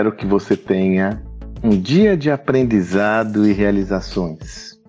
espero que você tenha um dia de aprendizado e realizações.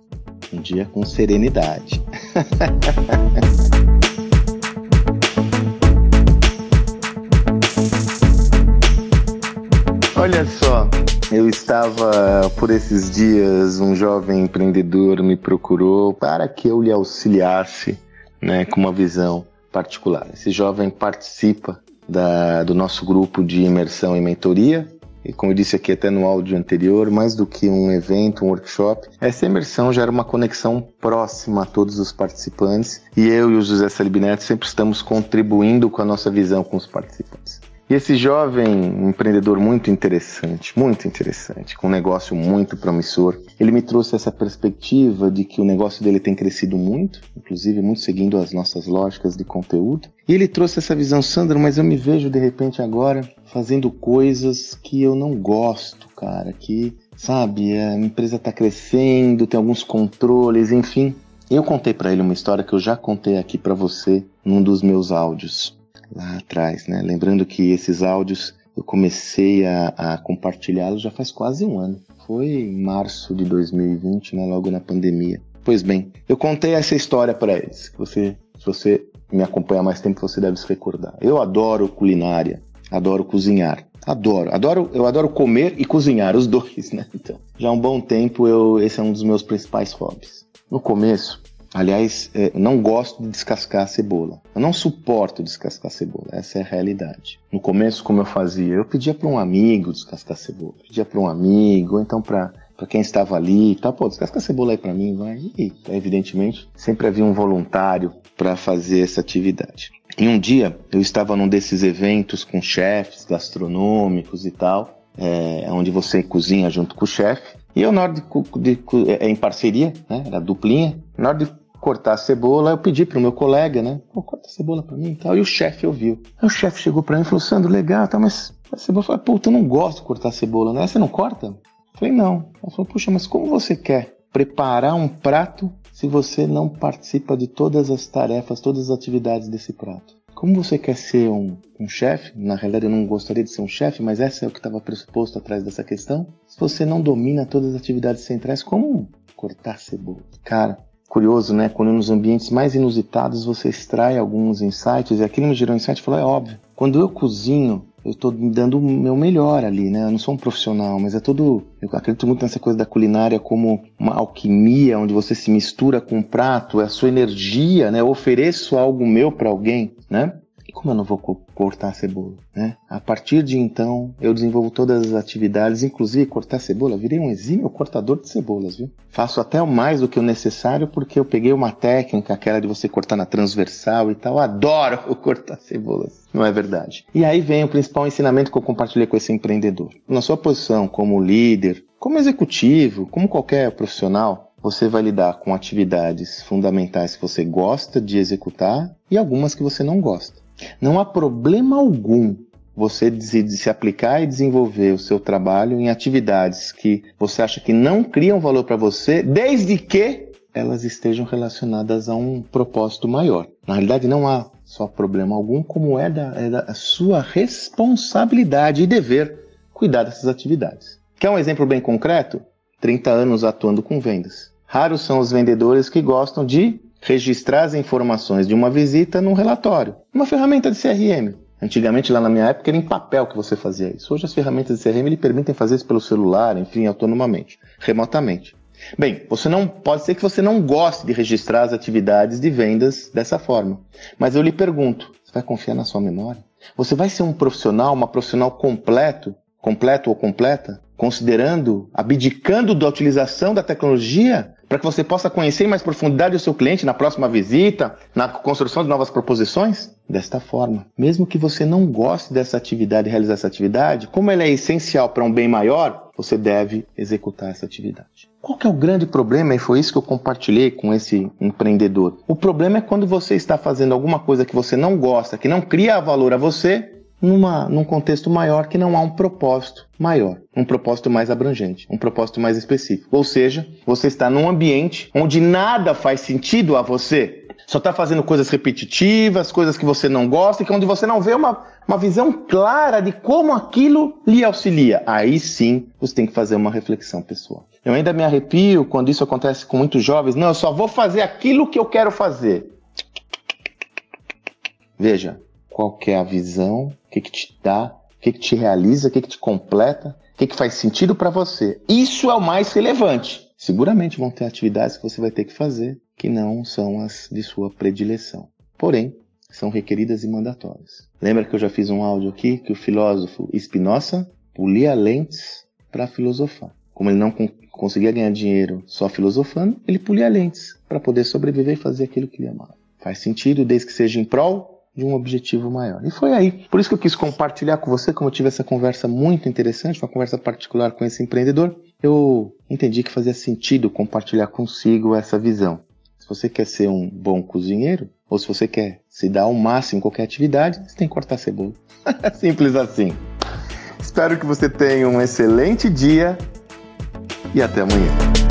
Um dia com serenidade. Olha só, eu estava por esses dias, um jovem empreendedor me procurou para que eu lhe auxiliasse né, com uma visão particular. Esse jovem participa da, do nosso grupo de imersão e mentoria. E como eu disse aqui até no áudio anterior, mais do que um evento, um workshop, essa imersão gera uma conexão próxima a todos os participantes. E eu e o José Salibineto sempre estamos contribuindo com a nossa visão com os participantes. E esse jovem empreendedor muito interessante, muito interessante, com um negócio muito promissor, ele me trouxe essa perspectiva de que o negócio dele tem crescido muito, inclusive muito seguindo as nossas lógicas de conteúdo. E ele trouxe essa visão, Sandro, mas eu me vejo de repente agora fazendo coisas que eu não gosto, cara, que, sabe, a empresa está crescendo, tem alguns controles, enfim. Eu contei para ele uma história que eu já contei aqui para você num dos meus áudios lá atrás, né? Lembrando que esses áudios eu comecei a, a compartilhá-los já faz quase um ano. Foi em março de 2020, né? Logo na pandemia. Pois bem, eu contei essa história para eles. Você, se você me acompanha há mais tempo, você deve se recordar. Eu adoro culinária, adoro cozinhar. Adoro, adoro, eu adoro comer e cozinhar, os dois, né? Então, já há um bom tempo eu, esse é um dos meus principais hobbies. No começo, Aliás, é, eu não gosto de descascar a cebola. Eu não suporto descascar a cebola. Essa é a realidade. No começo, como eu fazia, eu pedia para um amigo descascar a cebola. Pedia para um amigo, ou então para para quem estava ali, tá, pô, descasca a cebola aí para mim, vai. E, evidentemente, sempre havia um voluntário para fazer essa atividade. E um dia, eu estava num desses eventos com chefes gastronômicos e tal, é, onde você cozinha junto com o chefe. E eu, na hora de, de, de é, em parceria, né, era duplinha, na hora de cortar a cebola, eu pedi pro meu colega, né? Pô, corta a cebola para mim e tal. E o chefe ouviu. Aí o chefe chegou para mim e falou: Sandro, legal, tá, mas a cebola. Eu falei: Puta, eu não gosto de cortar cebola, né? Você não corta? Eu falei: Não. Ela falou: Puxa, mas como você quer preparar um prato se você não participa de todas as tarefas, todas as atividades desse prato? Como você quer ser um, um chefe? Na realidade, eu não gostaria de ser um chefe, mas essa é o que estava pressuposto atrás dessa questão. Se você não domina todas as atividades centrais, como cortar cebola? Cara, curioso, né? Quando nos ambientes mais inusitados você extrai alguns insights, e aquilo me gerou um insight falou: é óbvio. Quando eu cozinho, eu estou dando o meu melhor ali, né? Eu não sou um profissional, mas é tudo. Eu acredito muito nessa coisa da culinária como uma alquimia, onde você se mistura com um prato, é a sua energia, né? Eu ofereço algo meu para alguém, né? E como eu não vou cortar a cebola, né? A partir de então, eu desenvolvo todas as atividades, inclusive cortar cebola. Virei um exímio cortador de cebolas, viu? Faço até mais do que o necessário porque eu peguei uma técnica, aquela de você cortar na transversal e tal. Adoro cortar cebolas. Não é verdade? E aí vem o principal ensinamento que eu compartilhei com esse empreendedor. Na sua posição como líder, como executivo, como qualquer profissional, você vai lidar com atividades fundamentais que você gosta de executar e algumas que você não gosta. Não há problema algum você se aplicar e desenvolver o seu trabalho em atividades que você acha que não criam valor para você, desde que elas estejam relacionadas a um propósito maior. Na realidade, não há só problema algum, como é da, é da sua responsabilidade e dever cuidar dessas atividades. Quer um exemplo bem concreto? 30 anos atuando com vendas. Raros são os vendedores que gostam de registrar as informações de uma visita num relatório, uma ferramenta de CRM. Antigamente, lá na minha época, era em papel que você fazia isso. Hoje as ferramentas de CRM lhe permitem fazer isso pelo celular, enfim, autonomamente, remotamente. Bem, você não pode ser que você não goste de registrar as atividades de vendas dessa forma. Mas eu lhe pergunto, você vai confiar na sua memória? Você vai ser um profissional, uma profissional completo, completo ou completa, considerando, abdicando da utilização da tecnologia para que você possa conhecer mais profundidade o seu cliente na próxima visita, na construção de novas proposições? Desta forma, mesmo que você não goste dessa atividade, realizar essa atividade, como ela é essencial para um bem maior, você deve executar essa atividade. Qual que é o grande problema? E foi isso que eu compartilhei com esse empreendedor. O problema é quando você está fazendo alguma coisa que você não gosta, que não cria valor a você, numa, num contexto maior que não há um propósito maior, um propósito mais abrangente, um propósito mais específico. Ou seja, você está num ambiente onde nada faz sentido a você. Só está fazendo coisas repetitivas, coisas que você não gosta, e que onde você não vê uma, uma visão clara de como aquilo lhe auxilia. Aí sim você tem que fazer uma reflexão pessoal. Eu ainda me arrepio quando isso acontece com muitos jovens. Não, eu só vou fazer aquilo que eu quero fazer. Veja, qual é a visão, o que, que te dá, o que, que te realiza, o que, que te completa, o que, que faz sentido para você. Isso é o mais relevante. Seguramente vão ter atividades que você vai ter que fazer que não são as de sua predileção. Porém, são requeridas e mandatórias. Lembra que eu já fiz um áudio aqui que o filósofo Spinoza polia lentes para filosofar. Como ele não conseguia ganhar dinheiro só filosofando, ele polia lentes para poder sobreviver e fazer aquilo que ele amava. Faz sentido desde que seja em prol de um objetivo maior. E foi aí. Por isso que eu quis compartilhar com você, como eu tive essa conversa muito interessante, uma conversa particular com esse empreendedor, eu entendi que fazia sentido compartilhar consigo essa visão. Se você quer ser um bom cozinheiro, ou se você quer se dar ao máximo em qualquer atividade, você tem que cortar cebola. Simples assim. Espero que você tenha um excelente dia e até amanhã.